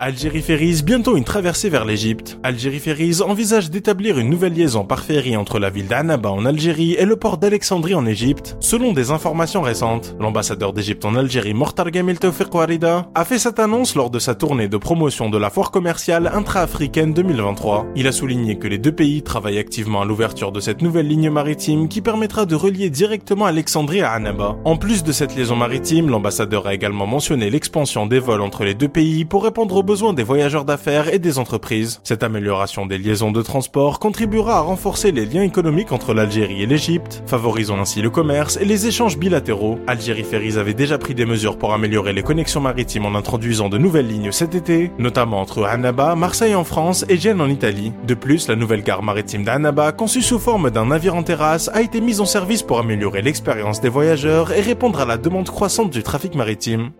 Algérie Ferries, bientôt une traversée vers l'Égypte. Algérie Ferries envisage d'établir une nouvelle liaison par ferry entre la ville d'Annaba en Algérie et le port d'Alexandrie en Égypte. Selon des informations récentes, l'ambassadeur d'Égypte en Algérie, Mortar Gamil Tawfiq Warida, a fait cette annonce lors de sa tournée de promotion de la foire commerciale intra-africaine 2023. Il a souligné que les deux pays travaillent activement à l'ouverture de cette nouvelle ligne maritime qui permettra de relier directement Alexandrie à Annaba. En plus de cette liaison maritime, l'ambassadeur a également mentionné l'expansion des vols entre les deux pays pour répondre aux besoin des voyageurs d'affaires et des entreprises. Cette amélioration des liaisons de transport contribuera à renforcer les liens économiques entre l'Algérie et l'Égypte, favorisant ainsi le commerce et les échanges bilatéraux. Algérie Ferries avait déjà pris des mesures pour améliorer les connexions maritimes en introduisant de nouvelles lignes cet été, notamment entre Annaba, Marseille en France et Gênes en Italie. De plus, la nouvelle gare maritime d'Annaba, conçue sous forme d'un navire en terrasse, a été mise en service pour améliorer l'expérience des voyageurs et répondre à la demande croissante du trafic maritime.